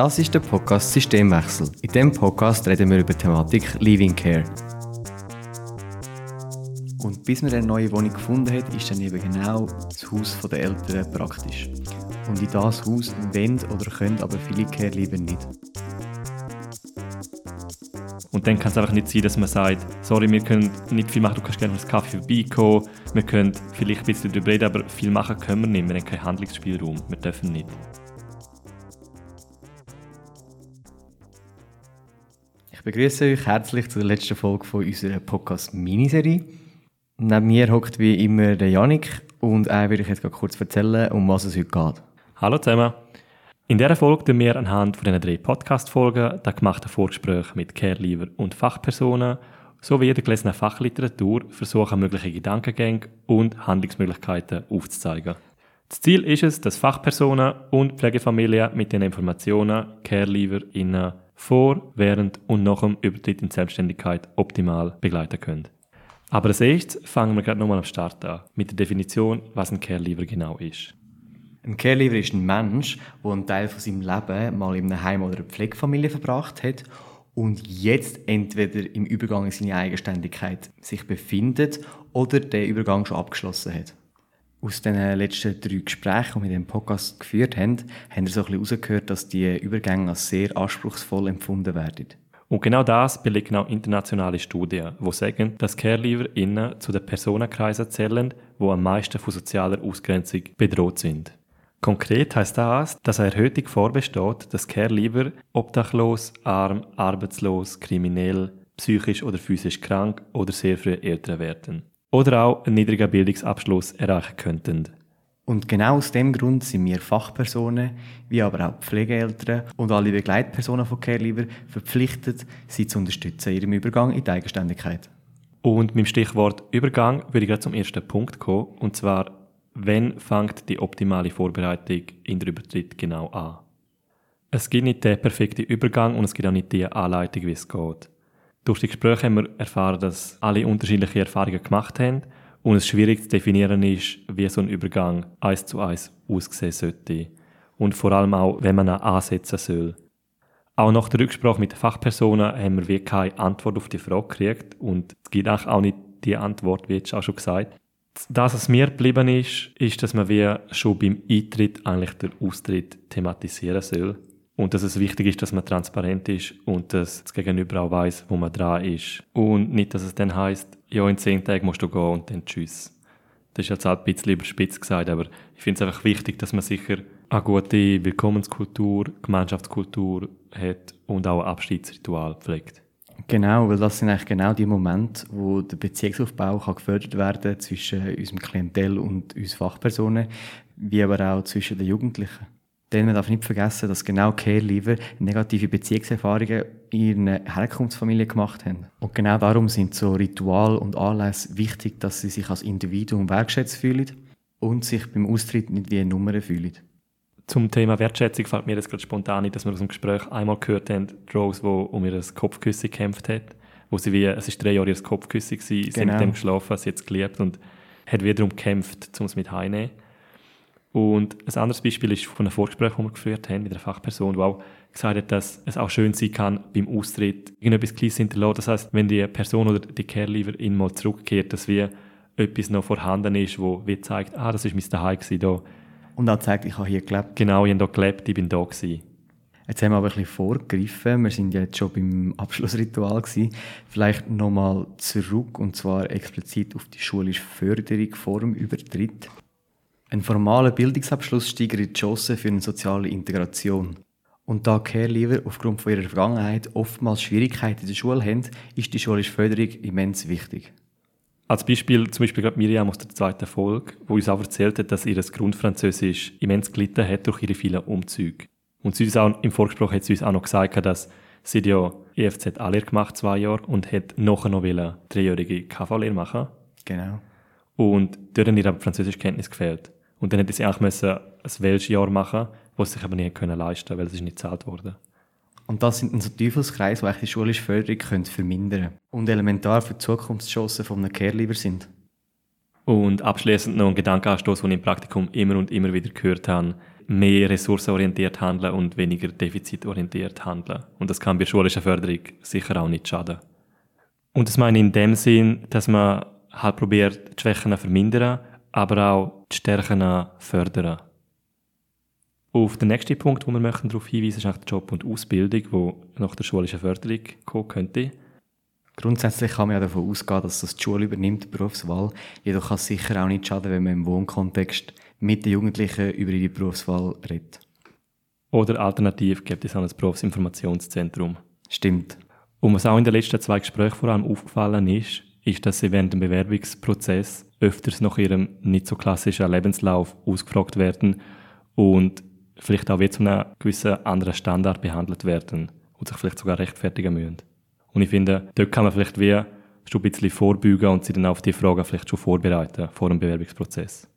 Das ist der Podcast Systemwechsel. In diesem Podcast reden wir über die Thematik Living Care. Und bis man eine neue Wohnung gefunden hat, ist dann eben genau das Haus der Eltern praktisch. Und in das Haus wollen oder können aber viele Care lieber nicht. Und dann kann es einfach nicht sein, dass man sagt, sorry, wir können nicht viel machen, du kannst gerne den Kaffee vorbeikommen, wir können vielleicht ein bisschen darüber reden, aber viel machen können wir nicht, wir haben keinen Handlungsspielraum, wir dürfen nicht. Ich begrüße euch herzlich zur letzten Folge von unserer Podcast-Miniserie. Neben mir hockt wie immer der Janik und er würde ich jetzt kurz erzählen, um was es heute geht. Hallo zusammen. In dieser Folge tun wir anhand von diesen drei Podcast-Folgen das gemachte Vorgespräch mit Care-Leaver und Fachpersonen sowie der gelesenen Fachliteratur versuchen, mögliche Gedankengänge und Handlungsmöglichkeiten aufzuzeigen. Das Ziel ist es, dass Fachpersonen und Pflegefamilien mit den Informationen Care-Leaver vor, während und nach dem Übertritt in Selbstständigkeit optimal begleiten können. Aber als erstes fangen wir gerade nochmal am Start an, mit der Definition, was ein Care-Leaver genau ist. Ein Caregiver ist ein Mensch, der einen Teil von seinem Leben mal in einem Heim oder einer Pflegefamilie verbracht hat und jetzt entweder im Übergang in seine Eigenständigkeit sich befindet oder der Übergang schon abgeschlossen hat. Aus den letzten drei Gesprächen, die wir in dem Podcast geführt haben, haben wir so ein bisschen herausgehört, dass die Übergänge als sehr anspruchsvoll empfunden werden. Und genau das belegen auch internationale Studien, die sagen, dass Caregiver innen zu den Personenkreisen zählen, die am meisten von sozialer Ausgrenzung bedroht sind. Konkret heißt das, dass eine erhöhte Gefahr besteht, dass Care-Lieber obdachlos, arm, arbeitslos, kriminell, psychisch oder physisch krank oder sehr früh älter werden. Oder auch einen niedrigen Bildungsabschluss erreichen könnten. Und genau aus dem Grund sind wir Fachpersonen, wie aber auch Pflegeeltern und alle Begleitpersonen von Care-Lieber verpflichtet, sie zu unterstützen in ihrem Übergang in die Eigenständigkeit. Und mit dem Stichwort Übergang würde ich gerade zum ersten Punkt kommen, und zwar Wann fängt die optimale Vorbereitung in der Übertritt genau an? Es gibt nicht den perfekten Übergang und es gibt auch nicht die Anleitung, wie es geht. Durch die Gespräche haben wir erfahren, dass alle unterschiedliche Erfahrungen gemacht haben und es schwierig zu definieren ist, wie so ein Übergang eins zu eins aussehen sollte. Und vor allem auch, wenn man ihn ansetzen soll. Auch nach der Rücksprache mit den Fachpersonen haben wir wie keine Antwort auf die Frage gekriegt und es gibt auch nicht die Antwort, wie jetzt auch schon gesagt das, was mir geblieben ist, ist, dass man wie schon beim Eintritt eigentlich den Austritt thematisieren soll. Und dass es wichtig ist, dass man transparent ist und dass das Gegenüber auch weiß, wo man dran ist. Und nicht, dass es dann heißt, ja, in zehn Tagen musst du gehen und dann tschüss. Das ist jetzt halt ein bisschen überspitzt gesagt, aber ich finde es einfach wichtig, dass man sicher eine gute Willkommenskultur, Gemeinschaftskultur hat und auch ein Abschiedsritual pflegt. Genau, weil das sind eigentlich genau die Momente, wo der Beziehungsaufbau kann gefördert werden zwischen unserem Klientel und uns Fachpersonen, wie aber auch zwischen den Jugendlichen. Denn man darf nicht vergessen, dass genau Care-Leaver negative Beziehungserfahrungen in ihren Herkunftsfamilien gemacht haben. Und genau darum sind so Ritual und Anlässe wichtig, dass sie sich als Individuum wertschätzt fühlen und sich beim Austritt nicht wie eine Nummer fühlen. Zum Thema Wertschätzung fällt mir jetzt gerade spontan ein, dass wir aus dem Gespräch einmal gehört haben, Rose, die um ihr Kopfküsse gekämpft hat, wo sie wie, es ist drei Jahre ihr Kopfküsse gewesen, genau. sie mit dem geschlafen, sie jetzt geliebt und hat wiederum gekämpft, um es mit heimzunehmen. Und ein anderes Beispiel ist von einem Vorgespräch, das wir geführt haben mit einer Fachperson, die auch gesagt hat, dass es auch schön sein kann, beim Austritt irgendetwas Kleines hinterlassen. Das heißt, wenn die Person oder die Care-Leaverin mal zurückkehrt, dass wie etwas noch vorhanden ist, wo wie zeigt, ah, das ist mein gewesen, da und auch zeigt, ich habe hier gelebt. Genau, ich habe hier gelebt, ich bin da gewesen. Jetzt haben wir aber ein bisschen vorgegriffen. Wir sind ja jetzt schon beim Abschlussritual gewesen. Vielleicht nochmal zurück und zwar explizit auf die schulische Förderung vor dem Übertritt. Ein formaler Bildungsabschluss steigert die Chancen für eine soziale Integration. Und da Care-Leaver aufgrund von ihrer Vergangenheit oftmals Schwierigkeiten in der Schule haben, ist die schulische Förderung immens wichtig. Als Beispiel zum Beispiel gerade Miriam aus der zweiten Folge, wo uns auch erzählt hat, dass ihr Grundfranzösisch immens gelitten hat durch ihre vielen Umzüge. Und sie uns auch, im Vorgespräch hat sie uns auch noch gesagt, dass sie ja EFZ A-Lehre gemacht, zwei Jahre, und hat nachher noch eine dreijährige KV-Lehre machen. Genau. Und dort hat ihr aber Französischkenntnis gefehlt. Und dann hätte sie auch müssen ein Welschjahr machen, was sie sich aber nicht können leisten, weil es ist nicht gezahlt wurde. Und das sind dann so Teufelskreise, die die schulische Förderung können vermindern können und elementar für die Zukunftschancen von einem Care-Lieber sind. Und abschließend noch ein Gedankenanstoß, den ich im Praktikum immer und immer wieder gehört habe. mehr ressourcenorientiert handeln und weniger defizitorientiert handeln. Und das kann bei schulischer Förderung sicher auch nicht schaden. Und das meine ich in dem Sinn, dass man halt probiert, die Schwächen zu vermindern, aber auch die Stärken fördern. Auf den nächsten Punkt, wo wir möchten darauf hinweisen, ist der Job und Ausbildung, wo nach der schulischen Förderung kommen könnte. Grundsätzlich kann man ja davon ausgehen, dass das die Schule übernimmt, die Berufswahl. Jedoch kann es sicher auch nicht schaden, wenn man im Wohnkontext mit den Jugendlichen über ihre Berufswahl redet. Oder alternativ gibt es auch ein Berufsinformationszentrum. Stimmt. Und was auch in den letzten zwei Gesprächen vor allem aufgefallen ist, ist, dass sie während dem Bewerbungsprozess öfters nach ihrem nicht so klassischen Lebenslauf ausgefragt werden und vielleicht auch wie zu einem gewissen anderen Standard behandelt werden und sich vielleicht sogar rechtfertigen müssen. Und ich finde, dort kann man vielleicht wie schon ein bisschen vorbeugen und sie dann auf die Fragen vielleicht schon vorbereiten vor dem Bewerbungsprozess.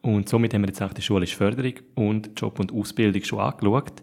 Und somit haben wir jetzt auch die schulische Förderung und Job und Ausbildung schon angeschaut.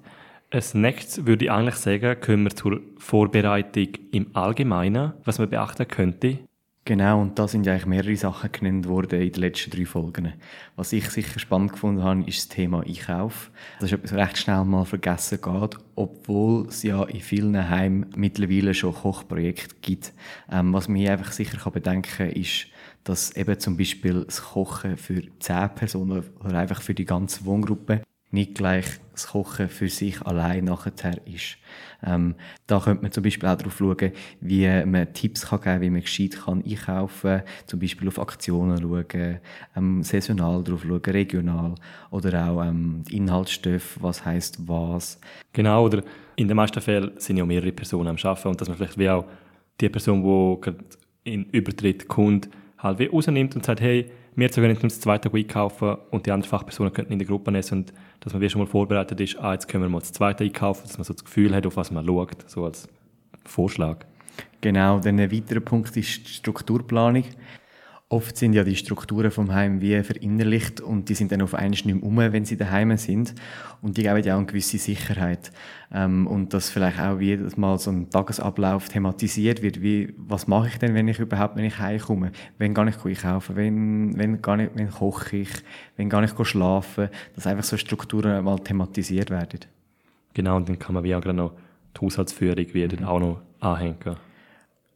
Als nächstes würde ich eigentlich sagen, kommen wir zur Vorbereitung im Allgemeinen, was man beachten könnte. Genau, und da sind ja eigentlich mehrere Sachen genannt worden in den letzten drei Folgen. Was ich sicher spannend gefunden habe, ist das Thema Einkauf. Das ist etwas recht schnell mal vergessen geht, obwohl es ja in vielen Heimen mittlerweile schon Kochprojekte gibt. Ähm, was mir einfach sicher kann bedenken kann, ist, dass eben zum Beispiel das Kochen für zehn Personen oder einfach für die ganze Wohngruppe nicht gleich das Kochen für sich allein nachher ist. Ähm, da könnte man zum Beispiel auch darauf schauen, wie man Tipps kann geben kann, wie man gescheit kann einkaufen kann, zum Beispiel auf Aktionen schauen, ähm, saisonal drauf schauen, regional oder auch ähm, Inhaltsstoffe, was heißt was. Genau, oder in den meisten Fällen sind ja mehrere Personen am Arbeiten und dass man vielleicht wie auch die Person, die in Übertritt kommt, halt wie rausnimmt und sagt, hey, wir können uns das zweite einkaufen und die anderen Fachpersonen könnten in der Gruppe essen und dass man wie schon mal vorbereitet ist, ah, jetzt können wir mal das zweite einkaufen, dass man so das Gefühl hat, auf was man schaut, so als Vorschlag. Genau, dann ein weiterer Punkt ist die Strukturplanung. Oft sind ja die Strukturen vom Heim wie verinnerlicht und die sind dann auf einmal nicht mehr um, wenn sie daheim sind. Und die geben ja auch eine gewisse Sicherheit. Ähm, und dass vielleicht auch jedes Mal so ein Tagesablauf thematisiert wird, wie, was mache ich denn, wenn ich überhaupt, wenn ich heimkomme? Wenn gar nicht einkaufen? Wenn, wenn gar nicht, wenn koche ich? Wenn gar nicht schlafen? Dass einfach so Strukturen mal thematisiert werden. Genau, und dann kann man wie auch gerade noch die Haushaltsführung wieder mhm. auch noch anhängen.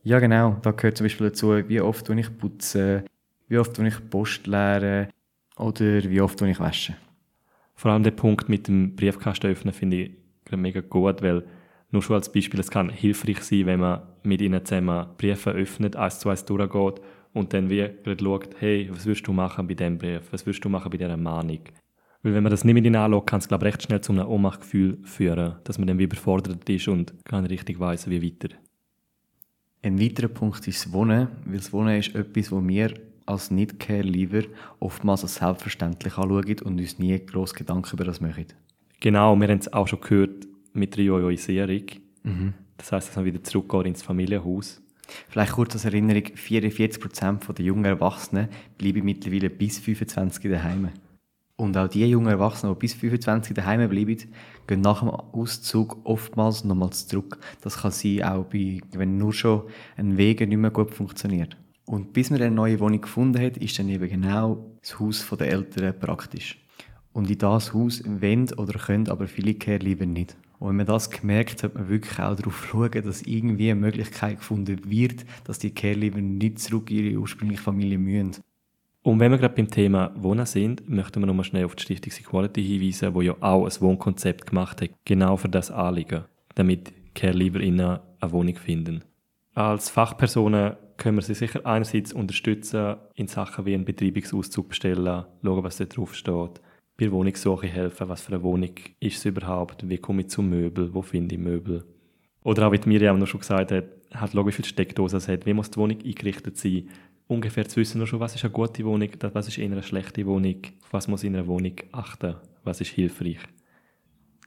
Ja, genau. Da gehört zum Beispiel dazu, wie oft ich putze, wie oft wenn ich Post leere oder wie oft ich wasche. Vor allem der Punkt mit dem Briefkasten öffnen finde ich mega gut, weil nur schon als Beispiel, es kann hilfreich sein, wenn man mit ihnen zusammen Briefe öffnet, eins zu eins durchgeht und dann wie schaut, hey, was würdest du machen bei diesem Brief, was würdest du machen bei dieser Mahnung. Weil wenn man das nicht mit ihnen anschaut, kann es glaube recht schnell zu einem Ohnmachtgefühl führen, dass man dann wie überfordert ist und gar nicht richtig weiss, wie weiter. Ein weiterer Punkt ist das Wohnen, weil das Wohnen ist etwas, wo wir als Nicht-Care-Lieber oftmals als selbstverständlich anschauen und uns nie gross Gedanken über das machen. Genau, wir haben es auch schon gehört mit der Jojoisierung. Mhm. Das heisst, dass man wieder zurückgeht ins Familienhaus. Vielleicht kurz als Erinnerung, 44% der jungen Erwachsenen bleiben mittlerweile bis 25 daheim. Und auch die jungen Erwachsenen, die bis 25 daheim bleiben, gehen nach dem Auszug oftmals nochmals zurück. Das kann sein, auch bei, wenn nur schon ein Weg nicht mehr gut funktioniert. Und bis man eine neue Wohnung gefunden hat, ist dann eben genau das Haus der Eltern praktisch. Und in das Haus wollen oder können aber viele Care lieber nicht. Und wenn man das gemerkt hat, man wirklich auch darauf schauen, dass irgendwie eine Möglichkeit gefunden wird, dass die Care lieber nicht zurück in ihre ursprüngliche Familie müssen. Und wenn wir gerade beim Thema Wohnen sind, möchten wir nochmal schnell auf die Stiftung Equality hinweisen, wo ja auch ein Wohnkonzept gemacht hat, genau für das Anliegen, damit Care lieber innen eine Wohnung finden. Als Fachpersonen können wir sie sicher einerseits unterstützen in Sachen wie einen Betreibungsauszug bestellen, schauen, was da drauf steht, bei der Wohnungssuche helfen, was für eine Wohnung ist es überhaupt, wie komme ich zu Möbel, wo finde ich Möbel. Oder auch, wie Miriam noch schon gesagt hat, halt schauen, wie viele Steckdosen es hat, wie muss die Wohnung eingerichtet sein, ungefähr zu wissen, schon, was ist eine gute Wohnung, was ist eher eine schlechte Wohnung, was muss in einer Wohnung achten, was ist hilfreich.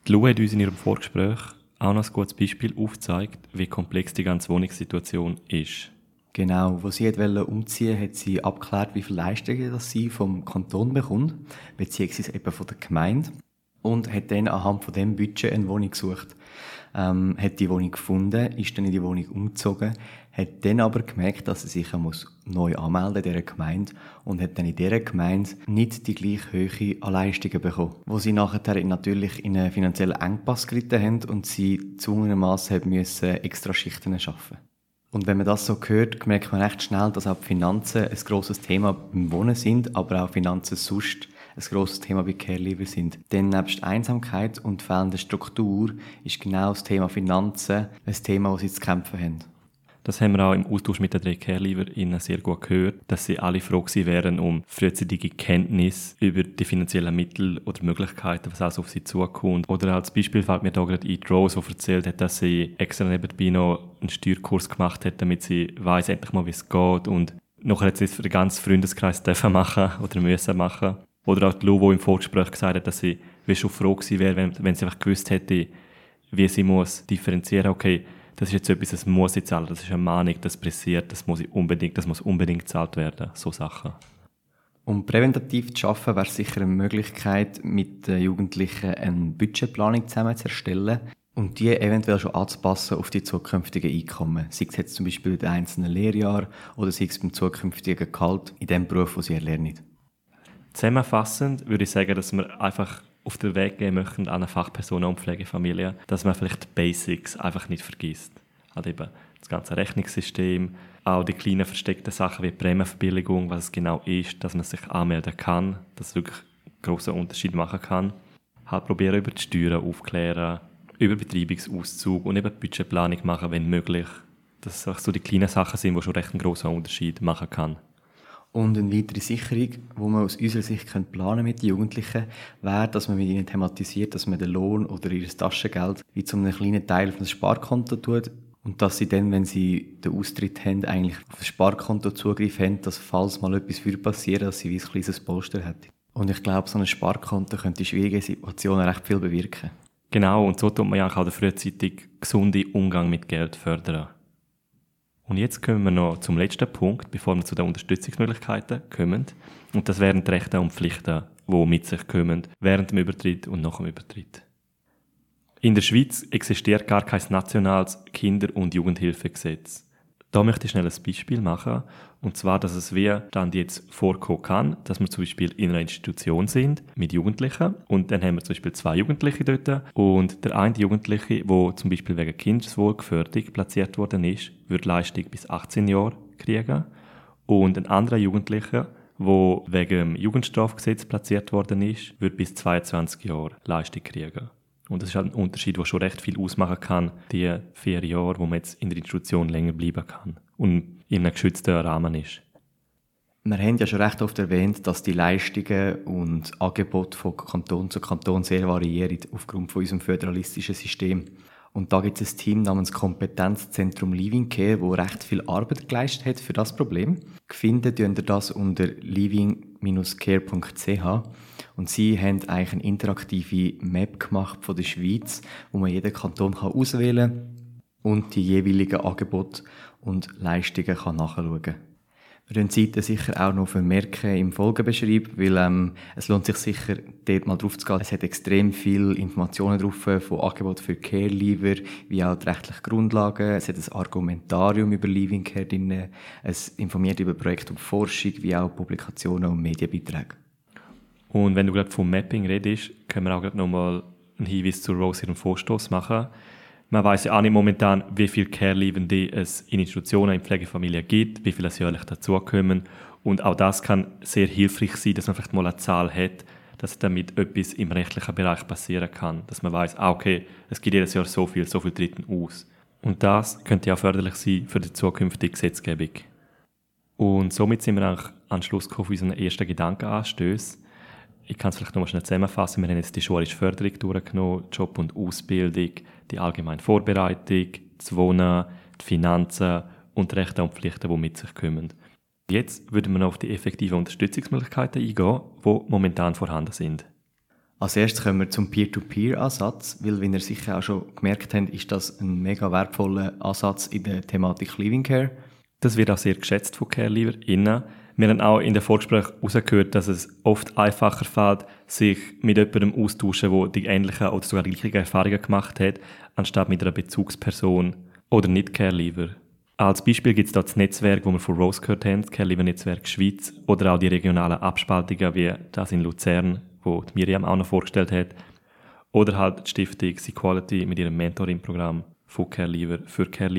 Die Lou hat uns in ihrem Vorgespräch auch noch ein gutes Beispiel aufgezeigt, wie komplex die ganze Wohnungssituation ist. Genau, wo sie wollte umziehen, hat sie abgeklärt, wie viele Leistungen das sie vom Kanton bekommt, beziehungsweise eben von der Gemeinde. Und hat dann anhand von dem Budget eine Wohnung gesucht. Ähm, hat die Wohnung gefunden, ist dann in die Wohnung umgezogen, hat dann aber gemerkt, dass er sich muss neu anmelden in dieser Gemeinde und hat dann in dieser Gemeinde nicht die gleiche Höhe an Leistungen bekommen, wo sie nachher natürlich in einen finanziellen Engpass geritten haben und sie zwungenermassen müssen extra Schichten arbeiten. Und wenn man das so hört, merkt man recht schnell, dass auch die Finanzen ein grosses Thema beim Wohnen sind, aber auch Finanzen sonst ein grosses Thema bei Care sind. Denn nebst Einsamkeit und fehlender Struktur ist genau das Thema Finanzen ein Thema, das sie zu kämpfen haben. Das haben wir auch im Austausch mit den drei Care-Leaverinnen sehr gut gehört, dass sie alle froh gewesen wären um frühzeitige Kenntnis über die finanziellen Mittel oder Möglichkeiten, was also auf sie zukommt. Oder als Beispiel fällt mir da gerade ein, Rose, die erzählt hat, dass sie extra nebenbei noch einen Steuerkurs gemacht hat, damit sie weiß endlich mal, wie es geht und nachher hat sie es für den ganzen Freundeskreis dürfen machen oder müssen machen. Oder auch die Lou, die im Vorgespräch gesagt hat, dass sie schon froh gewesen wäre, wenn, wenn sie einfach gewusst hätte, wie sie muss differenzieren, okay, das ist jetzt etwas, das muss ich zahlen, das ist eine Mahnung, das pressiert, das muss ich unbedingt, das muss unbedingt gezahlt werden, so Sachen. Um präventativ zu arbeiten, wäre sicher eine Möglichkeit, mit den Jugendlichen eine Budgetplanung zusammen zu erstellen und die eventuell schon anzupassen auf die zukünftigen Einkommen. Sei es jetzt zum Beispiel bei den einzelnen Lehrjahren oder sei es beim zukünftigen Gehalt in dem Beruf, den sie erlernen. Zusammenfassend würde ich sagen, dass wir einfach auf den Weg gehen möchten an eine Fachperson und Pflegefamilie, dass man vielleicht die Basics einfach nicht vergisst. Also eben das ganze Rechnungssystem, auch die kleinen versteckten Sachen wie Prämienverbilligung, was es genau ist, dass man sich anmelden kann, dass es wirklich einen grossen Unterschied machen kann. Halt probieren über die Steuern aufklären, über Betreibungsauszug und eben Budgetplanung machen, wenn möglich. Dass es so die kleinen Sachen sind, die schon recht einen grossen Unterschied machen können. Und eine weitere Sicherung, die man aus unserer Sicht planen mit den Jugendlichen, wäre, dass man mit ihnen thematisiert, dass man den Lohn oder ihr Taschengeld wie zu einem kleinen Teil auf das Sparkonto tut und dass sie dann, wenn sie den Austritt haben, eigentlich auf das Sparkonto Zugriff haben, dass falls mal etwas würde passieren, dass sie wie ein kleines Polster hätten. Und ich glaube, so ein Sparkonto könnte in schwierigen Situationen recht viel bewirken. Genau, und so tut man ja auch frühzeitig gesunden Umgang mit Geld fördern. Und jetzt kommen wir noch zum letzten Punkt, bevor wir zu den Unterstützungsmöglichkeiten kommen. Und das wären die Rechte und Pflichten, die mit sich kommen, während dem Übertritt und nach dem Übertritt. In der Schweiz existiert gar kein nationales Kinder- und Jugendhilfegesetz. Da möchte ich schnell ein Beispiel machen. Und zwar, dass es wie dann jetzt vorkommen kann, dass wir zum Beispiel in einer Institution sind mit Jugendlichen und dann haben wir zum Beispiel zwei Jugendliche dort und der eine Jugendliche, der zum Beispiel wegen Kindeswohlgefährdung platziert worden ist, wird Leistung bis 18 Jahre kriegen und ein anderer Jugendlicher, der wegen dem Jugendstrafgesetz platziert worden ist, wird bis 22 Jahre Leistung kriegen. Und das ist halt ein Unterschied, der schon recht viel ausmachen kann, die vier Jahre, wo man jetzt in der Institution länger bleiben kann und in einem geschützten Rahmen ist. Wir haben ja schon recht oft erwähnt, dass die Leistungen und Angebote von Kanton zu Kanton sehr variieren aufgrund von unserem föderalistischen System. Und da gibt es ein Team namens Kompetenzzentrum Living Care, wo recht viel Arbeit geleistet hat für das Problem. Finden ihr das unter living-care.ch und sie haben eigentlich eine interaktive Map gemacht von der Schweiz, wo man jeden Kanton kann auswählen kann und die jeweiligen Angebote und Leistungen kann nachschauen kann. Wir werden die Seite sicher auch noch vermerken im Folgebeschreib, weil ähm, es lohnt sich sicher, dort mal drauf zu gehen. Es hat extrem viele Informationen drauf von Angeboten für Care-Leaver, wie auch die rechtlichen Grundlagen. Es hat ein Argumentarium über Living Care drin. Es informiert über Projekte und Forschung, wie auch Publikationen und Medienbeiträge. Und wenn du gerade vom Mapping redest, können wir auch gerade nochmal einen Hinweis zu Rose ihrem Vorstoß machen. Man weiß ja auch nicht momentan, wie viele Care-Liebende es in Institutionen, in Pflegefamilien gibt, wie viele es jährlich dazukommen. Und auch das kann sehr hilfreich sein, dass man vielleicht mal eine Zahl hat, dass damit etwas im rechtlichen Bereich passieren kann. Dass man weiß, ah, okay, es gibt jedes Jahr so viel, so viel Dritten aus. Und das könnte ja förderlich sein für die zukünftige Gesetzgebung. Und somit sind wir eigentlich am Schluss gekommen auf unseren ersten Gedankenanstößen. Ich kann es vielleicht noch mal schnell zusammenfassen. Wir haben jetzt die schulische Förderung durchgenommen, Job und Ausbildung, die allgemeine Vorbereitung, das Wohnen, die Finanzen und die Rechte und Pflichten, die mit sich kommen. Jetzt würden wir noch auf die effektiven Unterstützungsmöglichkeiten eingehen, die momentan vorhanden sind. Als erstes kommen wir zum Peer-to-Peer-Ansatz, weil, wie ihr sicher auch schon gemerkt habt, ist das ein mega wertvoller Ansatz in der Thematik Living Care. Das wird auch sehr geschätzt von Care-LieverInnen. Wir haben auch in den Vorgesprächen herausgehört, dass es oft einfacher fällt, sich mit jemandem austauschen, der die ähnlichen oder sogar gleichen Erfahrungen gemacht hat, anstatt mit einer Bezugsperson oder nicht Care-Lieber. Als Beispiel gibt es dort das Netzwerk, wo wir von Rose gehört haben, das Care Netzwerk Schweiz, oder auch die regionalen Abspaltungen wie das in Luzern, wo Miriam auch noch vorgestellt hat, oder halt die Stiftung Equality mit ihrem Mentoring-Programm von Care für Care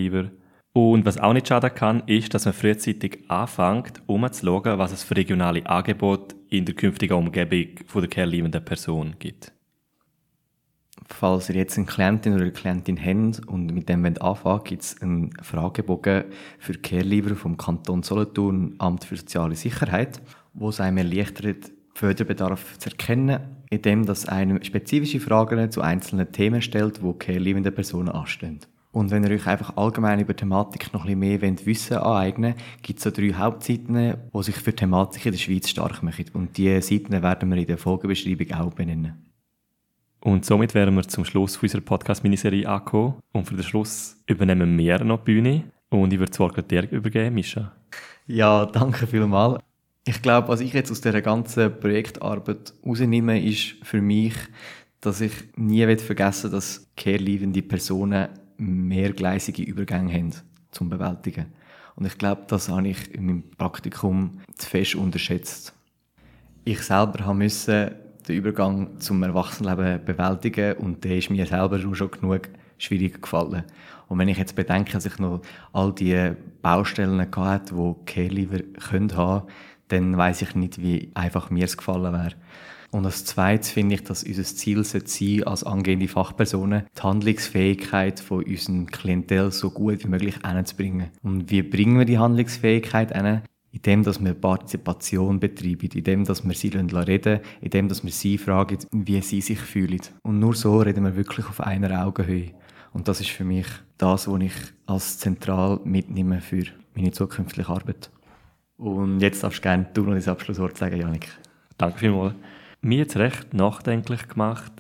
Und was auch nicht schaden kann, ist, dass man frühzeitig anfängt, um zu schauen, was es für regionale Angebote in der künftigen Umgebung von der care Person gibt falls ihr jetzt eine Klientin oder eine Klientin habt und mit dem anfangen gibt es einen Fragebogen für Care vom Kanton Solothurn, Amt für Soziale Sicherheit, wo es einem erleichtert, Förderbedarf zu erkennen, indem das einem spezifische Fragen zu einzelnen Themen stellt, wo care Personen anstehen. Und wenn ihr euch einfach allgemein über Thematik noch ein bisschen mehr Wissen aneignen wollt, gibt es so drei Hauptseiten, die sich für Thematik in der Schweiz stark machen. Und diese Seiten werden wir in der Folgebeschreibung auch benennen. Und somit wären wir zum Schluss unserer Podcast-Miniserie angekommen. Und für den Schluss übernehmen wir noch die Bühne. Und ich würde das Wort dir übergeben, Mischa. Ja, danke vielmals. Ich glaube, was ich jetzt aus dieser ganzen Projektarbeit rausnehme, ist für mich, dass ich nie vergessen will, dass care Personen mehrgleisige Übergänge haben zum Bewältigen. Und ich glaube, das habe ich in meinem Praktikum zu fest unterschätzt. Ich selber musste den Übergang zum Erwachsenenleben bewältigen und der ist mir selber schon genug schwierig gefallen. Und wenn ich jetzt bedenke, dass ich noch all die Baustellen hatte, die Care-Leaver können haben, dann weiß ich nicht, wie einfach mir es gefallen wäre. Und als zweites finde ich, dass unser Ziel sein sollte, als angehende Fachpersonen die Handlungsfähigkeit von unserem Klientel so gut wie möglich hinzubringen. Und wie bringen wir die Handlungsfähigkeit hin? indem dass wir Partizipation betreiben, indem dass wir sie reden indem dass wir sie fragen, wie sie sich fühlen. Und nur so reden wir wirklich auf einer Augenhöhe. Und das ist für mich das, was ich als zentral mitnehme für meine zukünftige Arbeit. Und jetzt darfst du gerne du noch das Abschlusswort sagen, Janik. Danke vielmals. Mir jetzt recht nachdenklich gemacht.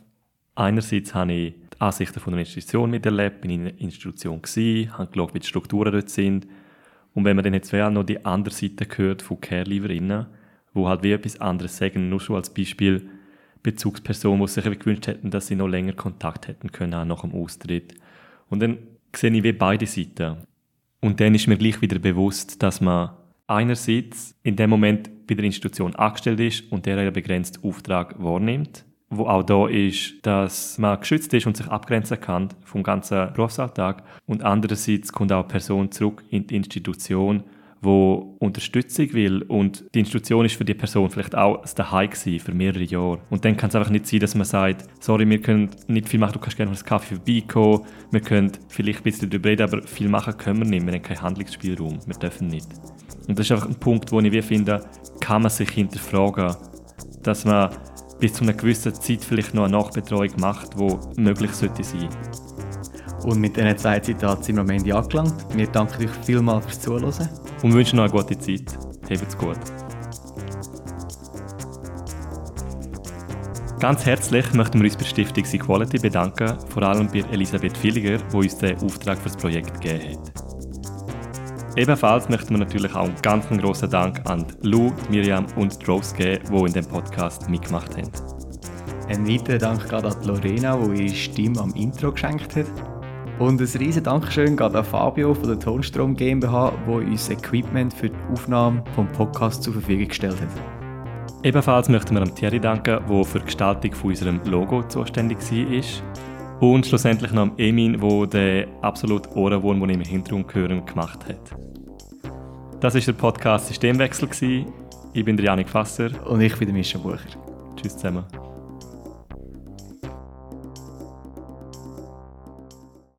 Einerseits habe ich die Ansichten von der Institution miterlebt, bin in einer Institution gewesen, habe geschaut, wie die Strukturen dort sind, und wenn man dann jetzt auch noch die andere Seite hört von Care-Lieferinnen, wo halt wie etwas anderes sagen, nur schon als Beispiel Bezugspersonen, die sich gewünscht hätten, dass sie noch länger Kontakt hätten können, nach dem Austritt. Und dann sehe ich wie beide Seiten. Und dann ist mir gleich wieder bewusst, dass man einerseits in dem Moment bei der Institution angestellt ist und der einen begrenzten Auftrag wahrnimmt wo auch da ist, dass man geschützt ist und sich abgrenzen kann vom ganzen Berufsalltag. Und andererseits kommt auch eine Person zurück in die Institution, wo Unterstützung will und die Institution ist für die Person vielleicht auch das Daheim für mehrere Jahre. Und dann kann es einfach nicht sein, dass man sagt, sorry, wir können nicht viel machen, du kannst gerne noch einen Kaffee vorbeikommen, wir können vielleicht ein bisschen darüber reden, aber viel machen können wir nicht, wir haben keinen Handlungsspielraum, wir dürfen nicht. Und das ist einfach ein Punkt, wo ich finde, kann man sich hinterfragen, dass man bis zu einer gewissen Zeit vielleicht noch eine Nachbetreuung macht, die möglich sollte sein. Und mit diesen zwei Zitaten sind wir am Ende angelangt. Wir danken euch vielmals fürs Zuhören. Und wünschen noch eine gute Zeit. Habt's gut. Ganz herzlich möchten wir uns bei Stiftung Equality bedanken, vor allem bei Elisabeth Villiger, die uns den Auftrag für das Projekt gegeben hat. Ebenfalls möchten wir natürlich auch einen ganz großen Dank an Lou, Miriam und Rose geben, die in dem Podcast mitgemacht haben. Ein weiterer Dank geht an Lorena, die ihre Stimme am Intro geschenkt hat. Und ein riesen Dankeschön geht an Fabio von der Tonstrom GmbH, der uns Equipment für die Aufnahme des Podcasts zur Verfügung gestellt hat. Ebenfalls möchten wir an Thierry danken, der für die Gestaltung von unserem Logo zuständig war. Und schlussendlich noch an Emin, der den absolut Ohrenwurm, den ich im Hintergrund höre, gemacht hat. Das war der Podcast Systemwechsel. Ich bin der Janik Fasser. Und ich bin der Mischa Bucher. Tschüss zusammen.